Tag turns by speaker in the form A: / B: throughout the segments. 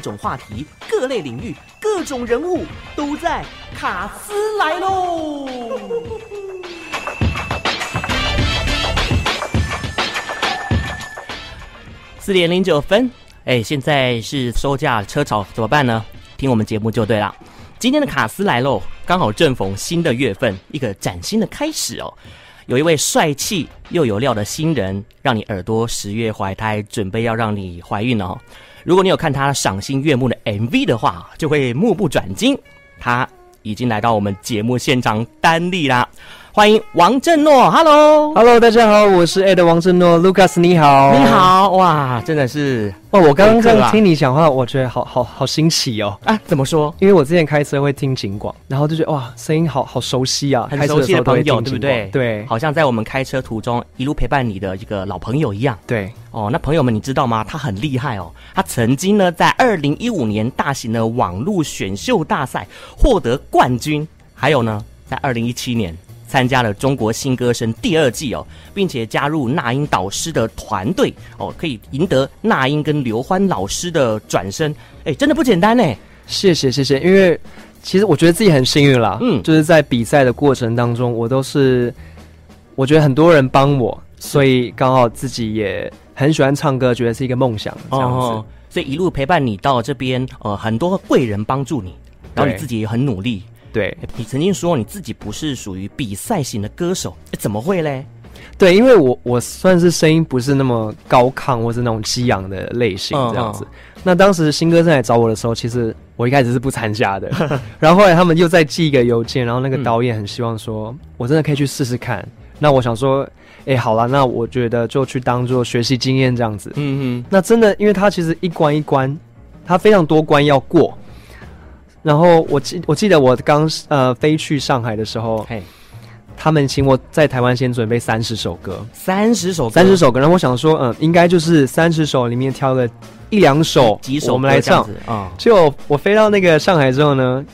A: 种话题、各类领域、各种人物都在卡斯来喽！四点零九分，哎，现在是收假车潮，怎么办呢？听我们节目就对了。今天的卡斯来喽，刚好正逢新的月份，一个崭新的开始哦。有一位帅气又有料的新人，让你耳朵十月怀胎，准备要让你怀孕哦。如果你有看他赏心悦目的 MV 的话，就会目不转睛。他已经来到我们节目现场单立啦。欢迎王振诺，Hello，Hello，
B: 大家好，我是 Ed 王振诺，Lucas 你好，
A: 你好，哇，真的是
B: 哦，我刚刚在听你讲话，我觉得好好好新奇哦，
A: 啊，怎么说？
B: 因为我之前开车会听警广，然后就觉得哇，声音好好熟悉啊，
A: 很熟悉的朋友，对不对？
B: 对，
A: 好像在我们开车途中一路陪伴你的一个老朋友一样。
B: 对，
A: 哦，那朋友们，你知道吗？他很厉害哦，他曾经呢在二零一五年大型的网络选秀大赛获得冠军，还有呢，在二零一七年。参加了《中国新歌声》第二季哦，并且加入那英导师的团队哦，可以赢得那英跟刘欢老师的转身，哎，真的不简单呢。
B: 谢谢谢谢，因为其实我觉得自己很幸运啦，嗯，就是在比赛的过程当中，我都是我觉得很多人帮我，所以刚好自己也很喜欢唱歌，觉得是一个梦想这样子，哦，
A: 所以一路陪伴你到这边，呃，很多贵人帮助你，然后你自己也很努力。
B: 对，
A: 你曾经说你自己不是属于比赛型的歌手，怎么会嘞？
B: 对，因为我我算是声音不是那么高亢或是那种激昂的类型这样子。嗯嗯、那当时新歌声来找我的时候，其实我一开始是不参加的。然后后来他们又再寄一个邮件，然后那个导演很希望说我真的可以去试试看。嗯、那我想说，哎，好了，那我觉得就去当做学习经验这样子。嗯嗯。那真的，因为他其实一关一关，他非常多关要过。然后我记我记得我刚呃飞去上海的时候，嘿，他们请我在台湾先准备三十首歌，
A: 三十首歌，
B: 三十首歌。然后我想说，嗯，应该就是三十首里面挑个一两首，
A: 几首
B: 我们来唱
A: 啊。
B: 结果我飞到那个上海之后呢，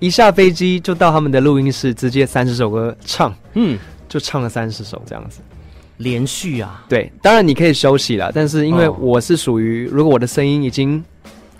B: 一下飞机就到他们的录音室，直接三十首歌唱，嗯，就唱了三十首这样子，
A: 连续啊。
B: 对，当然你可以休息了，但是因为我是属于，如果我的声音已经。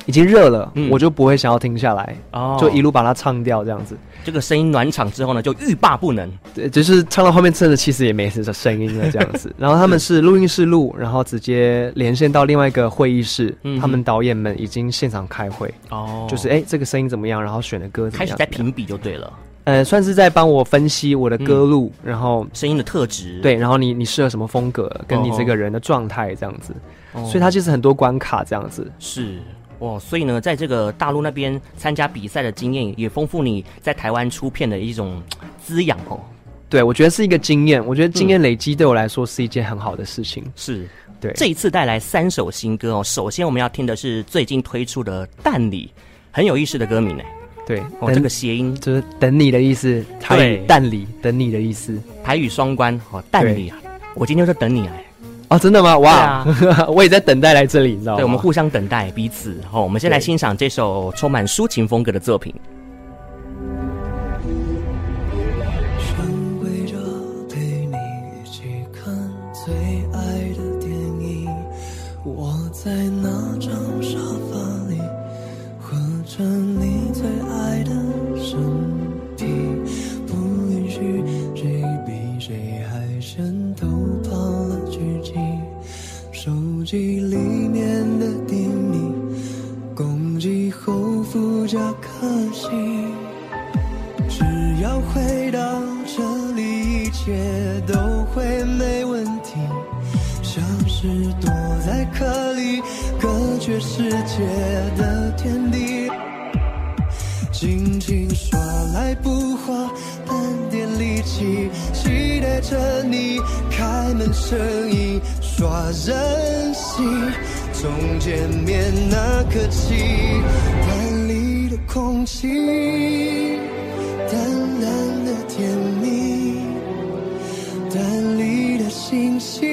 B: 已经热了，嗯、我就不会想要停下来，哦，就一路把它唱掉，这样子。
A: 这个声音暖场之后呢，就欲罢不能。
B: 对，就是唱到后面，真的其实也没什么声音了，这样子。然后他们是录音室录，然后直接连线到另外一个会议室，嗯、哼他们导演们已经现场开会，哦，就是哎，这个声音怎么样？然后选的歌怎么样？
A: 开始在评比就对了。
B: 呃，算是在帮我分析我的歌路，嗯、然后
A: 声音的特质，
B: 对，然后你你适合什么风格，跟你这个人的状态这样子。哦、所以它其实很多关卡这样子。
A: 是。哦，所以呢，在这个大陆那边参加比赛的经验，也丰富你在台湾出片的一种 滋养哦。
B: 对，我觉得是一个经验。我觉得经验累积对我来说是一件很好的事情。嗯、
A: 是，
B: 对。
A: 这一次带来三首新歌哦。首先我们要听的是最近推出的《淡礼》，很有意思的歌名呢。
B: 对，
A: 哦，这个谐音
B: 就是等你的意思。台语淡礼，等你的意思。
A: 台语双关哦，淡礼啊。我今天就等你来。
B: 哦，真的吗？哇，啊、我也在等待来这里，你知道吗？
A: 对，我们互相等待彼此。好，我们先来欣赏这首充满抒情风格的作品。
C: 想围着陪你一起看最爱的电影，我在是躲在壳里，隔绝世界的天地。轻轻说来不花半点力气，期待着你开门声音。耍任性，从见面那刻起，淡礼的空气，淡淡的甜蜜，淡礼的星星，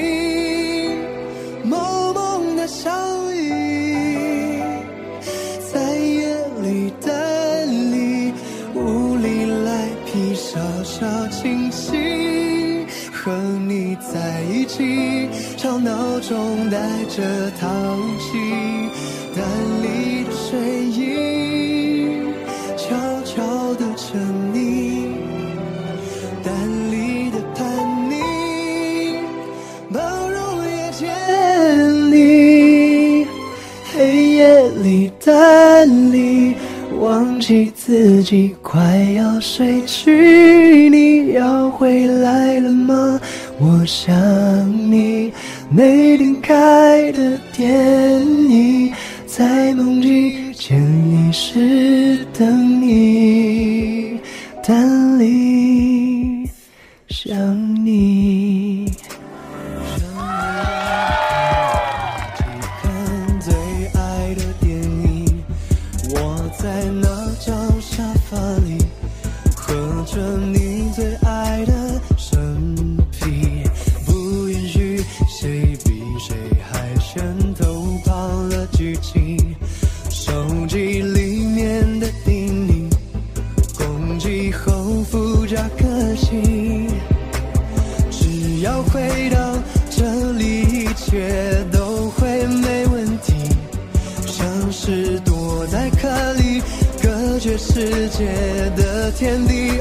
C: 清晰，和你在一起。吵闹中带着淘气，淡礼。忘记自己快要睡去，你要回来了吗？我想你，没点开的电影，在梦境潜意识等你，但世界的天地，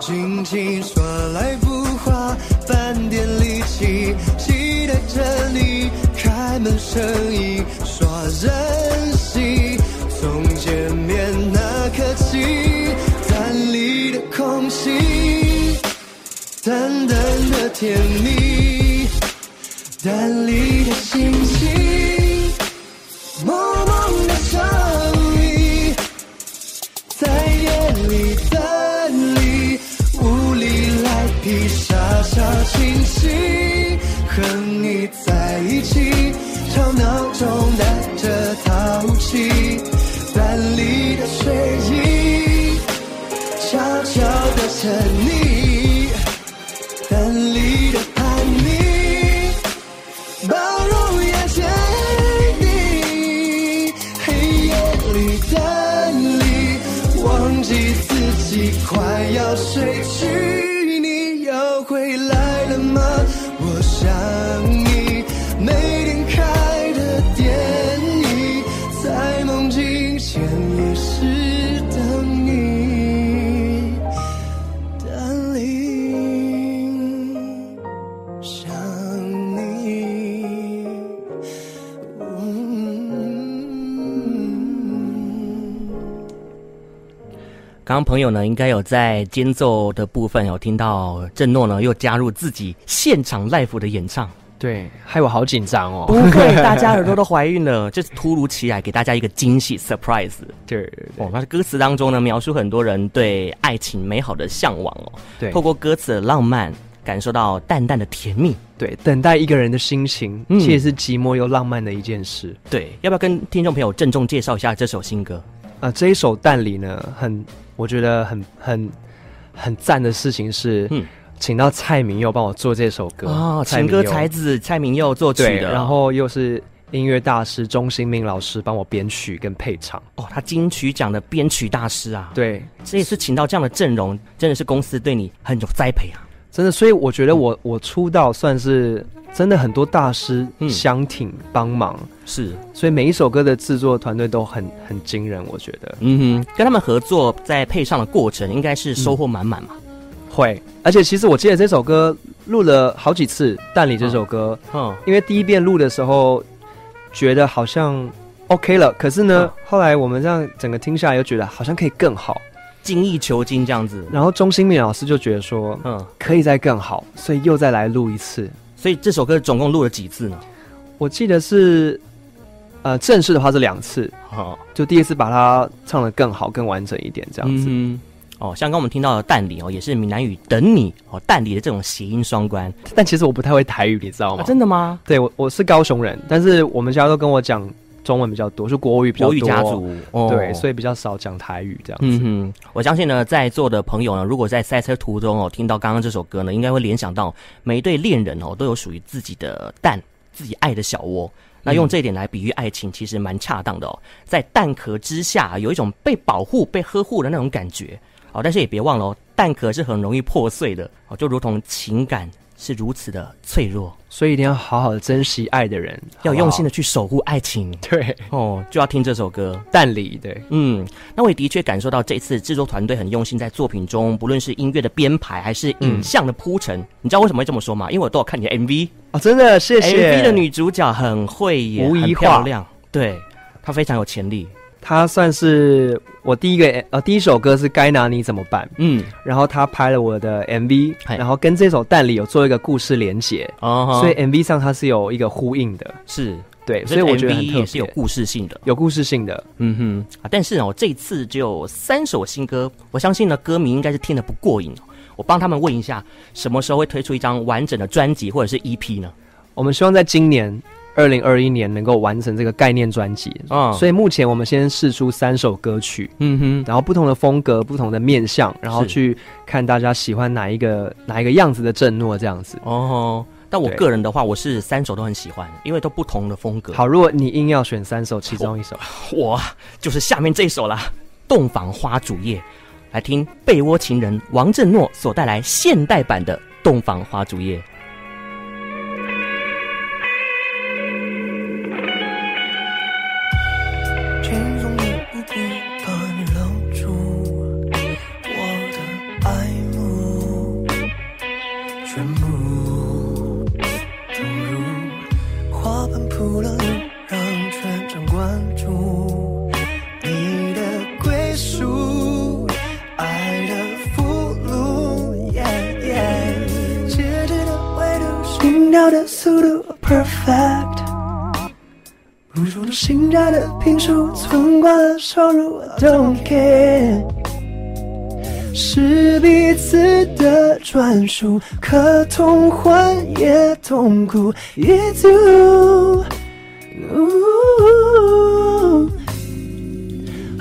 C: 轻轻说来不花半点力气，期待着你开门声音，说任性。从见面那刻起，淡丽的空气，淡淡的甜蜜，淡丽的心情，小清新，和你在一起，吵闹中带着淘气，淡丽的睡意，悄悄的沉溺，
A: 刚刚朋友呢，应该有在间奏的部分有听到郑诺呢，又加入自己现场 live 的演唱，
B: 对，害我好紧张哦。
A: 不会，大家耳朵都怀孕了，这是突如其来给大家一个惊喜 surprise。
B: 对，
A: 哦，那歌词当中呢，描述很多人对爱情美好的向往哦。
B: 对，
A: 透过歌词的浪漫，感受到淡淡的甜蜜。
B: 对，等待一个人的心情，嗯，其实是寂寞又浪漫的一件事。
A: 对，要不要跟听众朋友郑重介绍一下这首新歌？
B: 啊、呃，这一首《淡里》呢，很。我觉得很很很赞的事情是，嗯，请到蔡明佑帮我做这首歌
A: 哦，情歌才子蔡明佑作曲的，
B: 然后又是音乐大师钟兴明老师帮我编曲跟配唱。
A: 哦，他金曲奖的编曲大师啊，
B: 对，
A: 这也是请到这样的阵容，真的是公司对你很有栽培啊，
B: 真的，所以我觉得我我出道算是。真的很多大师相挺帮忙，嗯，
A: 是，
B: 所以每一首歌的制作团队都很很惊人，我觉得。
A: 嗯哼，跟他们合作在配上的过程，应该是收获满满嘛。
B: 会，而且其实我记得这首歌录了好几次，《但里》这首歌，嗯，嗯，因为第一遍录的时候觉得好像 OK 了，可是呢，嗯，后来我们这样整个听下来又觉得好像可以更好，
A: 精益求精这样子。
B: 然后钟新敏老师就觉得说，嗯，可以再更好，所以又再来录一次。
A: 所以这首歌总共录了几次呢？
B: 我记得是，呃，正式的话是两次，哦，就第一次把它唱得更好、更完整一点，这样子。
A: 嗯，哦，像刚刚我们听到的“淡里”哦，也是闽南语“等你”哦，“淡里”的这种谐音双关。
B: 但其实我不太会台语，你知道吗？
A: 啊、真的吗？
B: 对，我我是高雄人，但是我们家都跟我讲。中文比较多，是国语比较多，国语家族，哦，对，所以比较少讲台语这样子。嗯
A: 哼，我相信呢，在座的朋友呢，如果在赛车途中哦，听到刚刚这首歌呢，应该会联想到每一对恋人哦，都有属于自己的蛋，自己爱的小窝。那用这一点来比喻爱情，其实蛮恰当的哦。在蛋壳之下，有一种被保护、被呵护的那种感觉。哦，但是也别忘了哦，蛋壳是很容易破碎的哦，就如同情感。是如此的脆弱，
B: 所以一定要好好的珍惜爱的人，
A: 要用心的去守护爱情。
B: 对
A: 哦，就要听这首歌《
B: 淡里》。对，
A: 嗯，那我也的确感受到这次制作团队很用心，在作品中，不论是音乐的编排还是影像的铺陈，嗯，你知道为什么会这么说吗？因为我都有看你的 MV
B: 哦，真的谢谢。
A: MV 的女主角很会演，无疑漂亮，对，她非常有潜力。
B: 他算是我第一个呃第一首歌是该拿你怎么办，
A: 嗯，
B: 然后他拍了我的 MV，然后跟这首蛋里有做一个故事连结，
A: 哦，
B: 所以 MV 上它是有一个呼应的，
A: 是
B: 对，所以我觉得
A: 也是有，故事性的。
B: 有故事性的。
A: 嗯哼啊，但是呢，我这一次只有三首新歌，我相信呢，歌迷应该是听得不过瘾。我帮他们问一下，什么时候会推出一张完整的专辑或者是 EP 呢？
B: 我们希望在今年二零二一年能够完成这个概念专辑，
A: 啊。
B: 所以目前我们先试出三首歌曲，
A: 嗯哼，
B: 然后不同的风格、不同的面向，然
A: 后
B: 去看大家喜欢哪一个哪一个样子的郑诺这样子。
A: 哦，但我个人的话，我是三首都很喜欢，因为都不同的风格。
B: 好，如果你硬要选三首，其中一首，
A: 我就是下面这一首啦，《洞房花烛夜》，来听被窝情人王振诺所带来现代版的《洞房花烛夜》。
C: 新家的坪数，存款收入，I don't care，是彼此的专属，可同欢也同苦，It's you。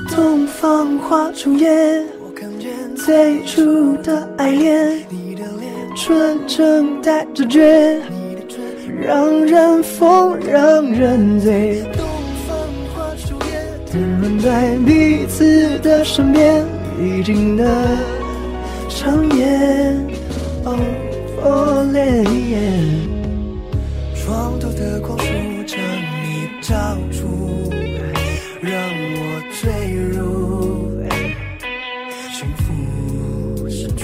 C: 洞房花烛夜，我看见最初的爱恋，你的脸纯真带着倔。让人疯，让人醉。我们，在彼此的身边，已经的长夜。Oh, falling。床头的光束将你照出，让我坠入幸福深处。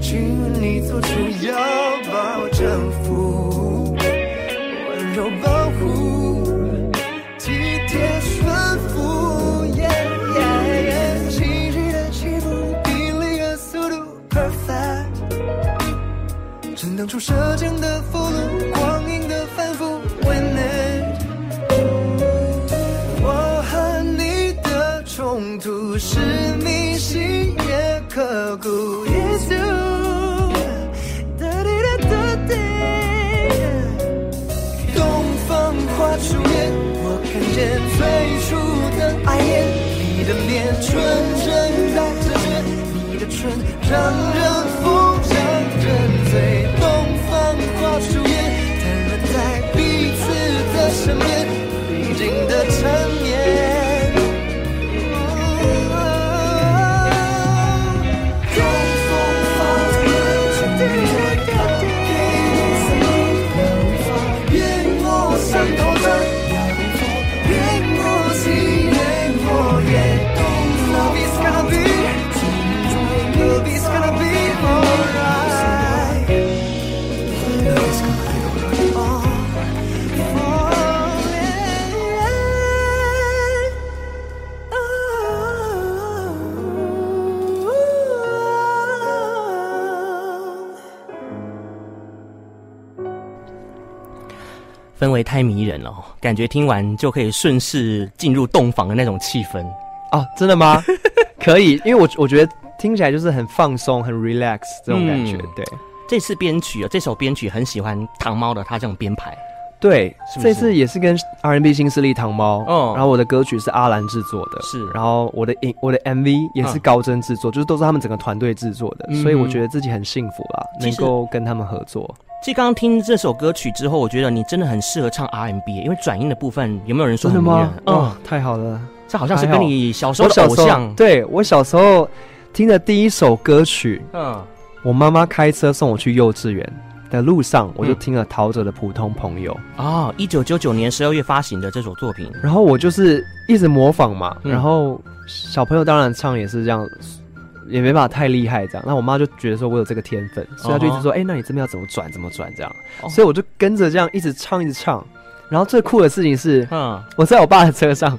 C: 亲你做出要把我征服，温柔当初舌尖的俘虏，光阴的反复。我和你的冲突是铭心也刻骨，It's you。哒滴哒哒滴。洞房花烛夜，我看见最初的爱恋，你的脸纯真带着倔，你的唇让人
A: 氛围太迷人了哦，感觉听完就可以顺势进入洞房的那种气氛。
B: 哦，真的吗？可以，因为我我觉得听起来就是很放松、很 relax 这种感觉。
A: 嗯
B: 对
A: 这次编曲啊，这首编曲很喜欢糖猫的他这种编排。
B: 对，
A: 是是
B: 这次也是跟 R&B 新势力糖猫，
A: 哦
B: 然后我的歌曲是阿兰制作的，
A: 是
B: 然后我的影我的 MV 也是高真制作，就是都是他们整个团队制作的，
A: 嗯
B: 所以我觉得自己很幸福啦，能够跟他们合作。
A: 其实刚刚听这首歌曲之后，我觉得你真的很适合唱 RMB，因为转音的部分有没有人说很迷人？
B: 哦
A: 哦，，
B: 太好了！
A: 这好像是跟你小时候的偶像。
B: 对我小时候听的第一首歌曲，
A: 嗯，
B: 我妈妈开车送我去幼稚园的路上，我就听了陶喆的《普通朋友》，
A: 啊，一九九九年十二月发行的这首作品。
B: 然后我就是一直模仿嘛，
A: 嗯
B: 然后小朋友当然唱也是这样，也没办法太厉害这样。那我妈就觉得说我有这个天分，所以她就一直说：“哎、那你这边要怎么转，怎么转这样。
A: 哦
B: 所以我就跟着这样一直唱，一直唱。然后最酷的事情是，
A: 嗯，
B: 我在我爸的车上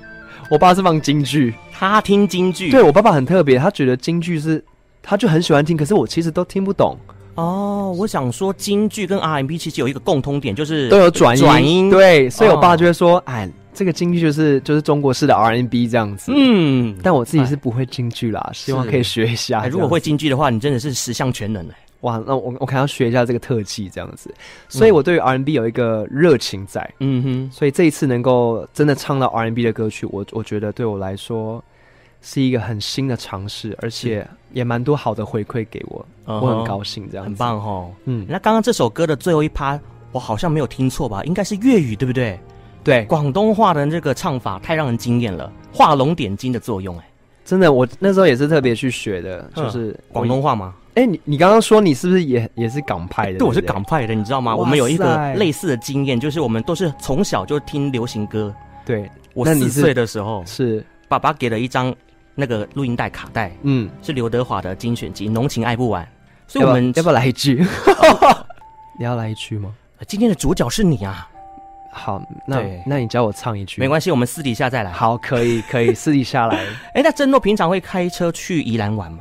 C: 我爸是放京剧，
A: 他听京剧。
C: 对，我爸爸很特别，他觉得京剧是，他就很喜欢听，可是我其实都听不懂。
A: 哦，我想说京剧跟 RMB 其实有一个共通点，就是
C: 都有转音。
A: 转音。
C: 对，所以我爸就会说，哎、哦，这个京剧就是就是中国式的 R N B 这样子。嗯，但我自己是不会京剧啦，希望可以学一下。
A: 如果会京剧的话，你真的是十项全能哎。
C: 哇，那我我可能要学一下这个特技这样子。所以我对于 R&B 有一个热情在。嗯哼，所以这一次能够真的唱到 R N B 的歌曲，我我觉得对我来说。是一个很新的尝试，而且也蛮多好的回馈给我，嗯、我很高兴，这样
A: 很棒哦。嗯，那刚刚这首歌的最后一趴，我好像没有听错吧？应该是粤语，对不对？
C: 对，
A: 广东话的这个唱法太让人惊艳了，画龙点睛的作用，哎，
C: 真的，我那时候也是特别去学的，就是
A: 广东话吗？
C: 哎，你你刚刚说你是不是也也是港派的？
A: 对，我是港派的，你知道吗？我们有一个类似的经验，就是我们都是从小就听流行歌。
C: 对，
A: 我四岁的时候
C: 是爸
A: 爸给了一张。那个录音带卡带，嗯，是刘德华的精选集《浓情爱不完》，所以我们
C: 要不要来一句？你要来一句吗？
A: 今天的主角是你啊！
C: 好，那那你教我唱一句，
A: 没关系，我们私底下再来。
C: 好，可以，可以 私底下来。
A: 哎，那郑诺平常会开车去宜兰玩吗？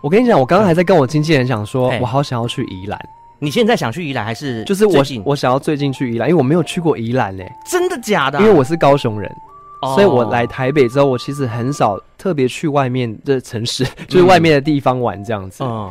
C: 我跟你讲，我刚刚还在跟我经纪人讲说，我好想要去宜兰。
A: 你现在想去宜兰还是？
C: 就是我，我想要最近去宜兰，因为我没有去过宜兰呢。
A: 真的假的？
C: 因为我是高雄人。所以我来台北之后，我其实很少特别去外面的城市，就是外面的地方玩这样子。嗯，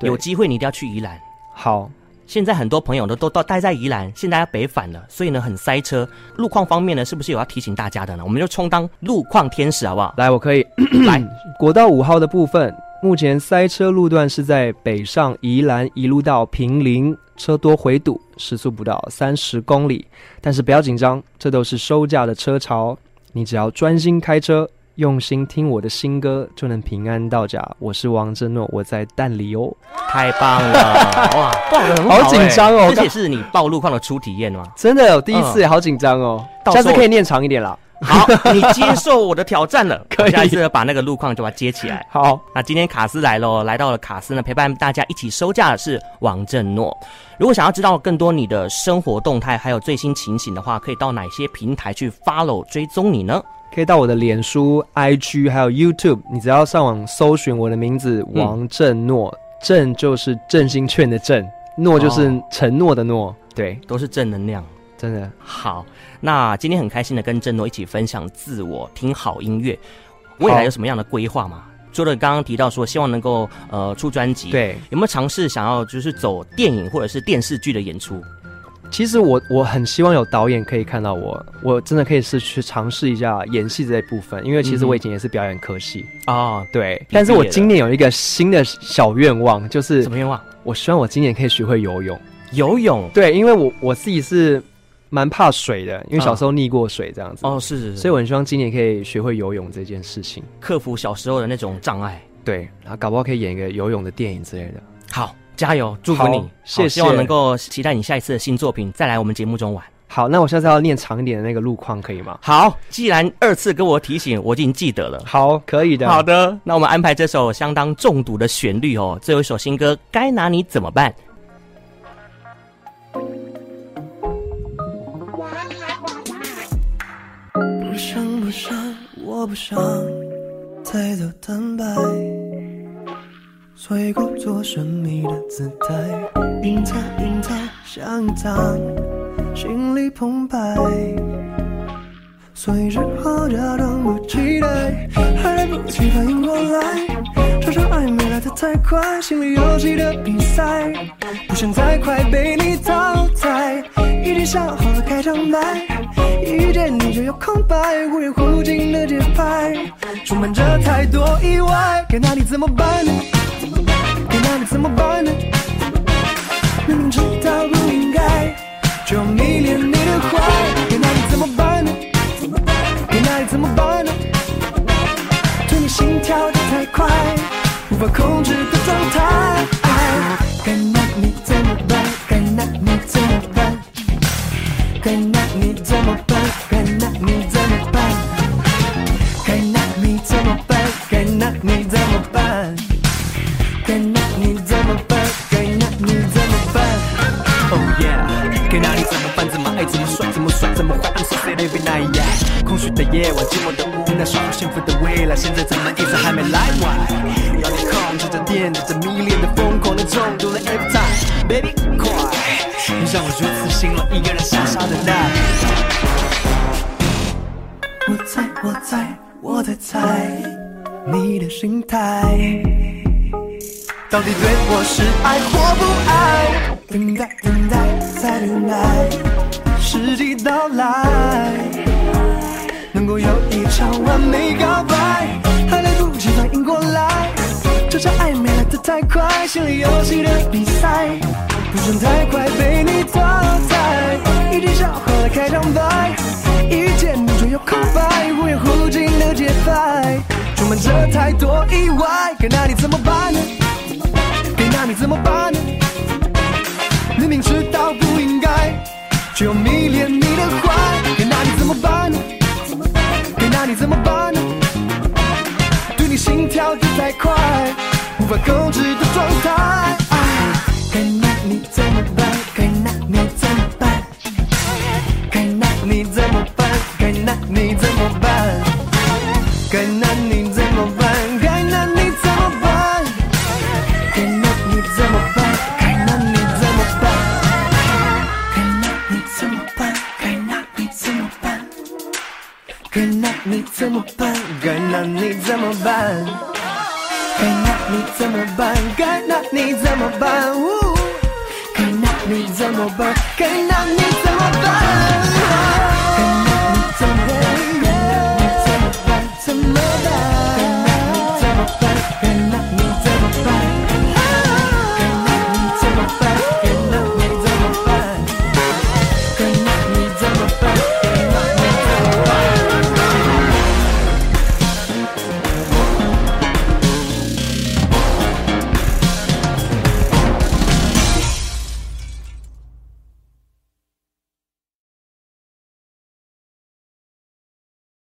A: 有机会你一定要去宜兰。
C: 好，
A: 现在很多朋友都都到待在宜兰，现在要北返了，所以呢很塞车。路况方面呢，是不是有要提醒大家的呢？我们就充当路况天使好不好？
C: 来，我可以 来。国道五号的部分，目前塞车路段是在北上宜兰一路到平林，车多回堵，时速不到三十公里。但是不要紧张，这都是收假的车潮。你只要专心开车，用心听我的新歌，就能平安到家。我是王振诺，我在蛋里哦。
A: 太棒了，哇，爆的很好，
C: 好紧张哦！
A: 这也是你报路况的初体验吗？
C: 真的有第一次，好紧张哦。下次可以念长一点啦。
A: 好，你接受我的挑战了。可以，下一次把那个路况就把它接起来。
C: 好，
A: 那今天卡斯来喽，来到了卡斯呢，陪伴大家一起收假的是王振诺。如果想要知道更多你的生活动态，还有最新情形的话，可以到哪些平台去 follow 追踪你呢？
C: 可以到我的脸书、IG 还有 YouTube，你只要上网搜寻我的名字王振诺，振、嗯、就是振兴券的振，诺就是承诺的诺，哦、对，
A: 都是正能量。
C: 真的。
A: 好，那今天很开心的跟振诺一起分享自我听好音乐，未来有什么样的规划吗？好除了刚刚提到说希望能够呃出专辑，
C: 对，
A: 有没有尝试想要就是走电影或者是电视剧的演出？
C: 其实我我很希望有导演可以看到我，我真的可以是去尝试一下演戏这一部分，因为其实我以前也是表演科系啊，嗯、对。但是我今年有一个新的小愿望，就是
A: 什么愿望？
C: 我希望我今年可以学会游泳。
A: 游泳？
C: 对，因为我我自己是。蛮怕水的，因为小时候溺过水这样子。
A: 哦，是是是，
C: 所以我很希望今年可以学会游泳这件事情，
A: 克服小时候的那种障碍。
C: 对，然后搞不好可以演一个游泳的电影之类的。
A: 好，加油，祝福你，谢谢。希望能够期待你下一次的新作品再来我们节目中玩。
C: 好，那我下次要念长一点的那个路况可以吗？
A: 好，既然二次跟我提醒，我已经记得了。
C: 好，可以的。
A: 好的，那我们安排这首相当中毒的旋律哦，最后一首新歌《该拿你怎么办》。
D: 不想不想我不想太早坦白，所以故作神秘的姿态，隐藏隐藏想藏，心里澎湃，所以日后假装不期待，还来不及反应过来，这场暧昧来得太快，心里游戏的比赛，不想再快被你淘汰，已经想好了开场白。一见你就有空白，忽远忽近的节拍，充满着太多意外，该拿你怎么办呢？该拿你怎么办呢？明明知道不应该，却迷恋你的坏，该拿你怎么办呢？该拿你怎么办呢？对你心跳的太快，无法控制的状态，
C: 夜晚寂寞的无奈，说好幸福的未来，现在怎么一直还没来完？让你控制着电，着迷恋的疯狂的中毒了 every time，baby 快，你让我如此心乱，一个人傻傻等待。我猜，我猜，我在猜你的心态，到底对我是爱或不爱？等待，等待，再等待，时机到来，能够有一场完美告白，还来不及反应过来，这场暧昧来得太快，心理游戏的比赛，不想太快被你淘汰，已经想好了开场白，一见你就有空白，忽远忽近的节拍，充满着太多意外，该那你怎么办呢？该那你怎么办呢？明明知道不应该，却又迷跑得太快，无法控制的状态，该拿你怎么办？该拿你怎么办？呜、该拿你怎么办？该拿你怎么办？该拿你怎么办？怎么办？该拿你怎么办？该拿你。